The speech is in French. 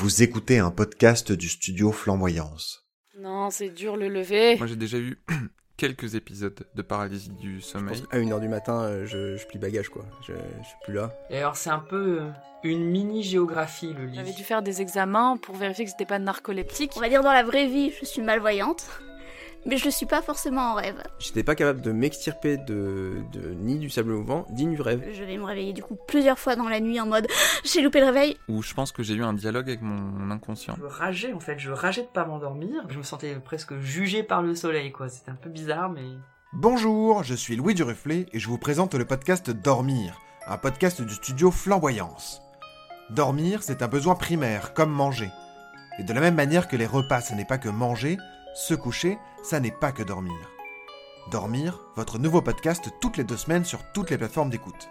Vous écoutez un podcast du studio Flamboyance. Non, c'est dur le lever. Moi j'ai déjà eu quelques épisodes de paralysie du sommeil. À 1h du matin, euh, je, je plie bagage quoi. Je, je suis plus là. Et alors c'est un peu euh, une mini géographie le lit. J'avais dû faire des examens pour vérifier que c'était pas narcoleptique. On va dire dans la vraie vie, je suis malvoyante. Mais je le suis pas forcément en rêve. J'étais pas capable de m'extirper de, de ni du sable mouvant, ni du rêve. Je vais me réveiller du coup plusieurs fois dans la nuit en mode j'ai loupé le réveil. Où je pense que j'ai eu un dialogue avec mon inconscient. Je rageais en fait, je rageais de pas m'endormir. Je me sentais presque jugé par le soleil quoi. C'était un peu bizarre mais. Bonjour, je suis Louis Duruflé et je vous présente le podcast Dormir, un podcast du studio Flamboyance. Dormir, c'est un besoin primaire, comme manger. Et de la même manière que les repas, ce n'est pas que manger, se coucher, ça n'est pas que dormir. Dormir, votre nouveau podcast toutes les deux semaines sur toutes les plateformes d'écoute.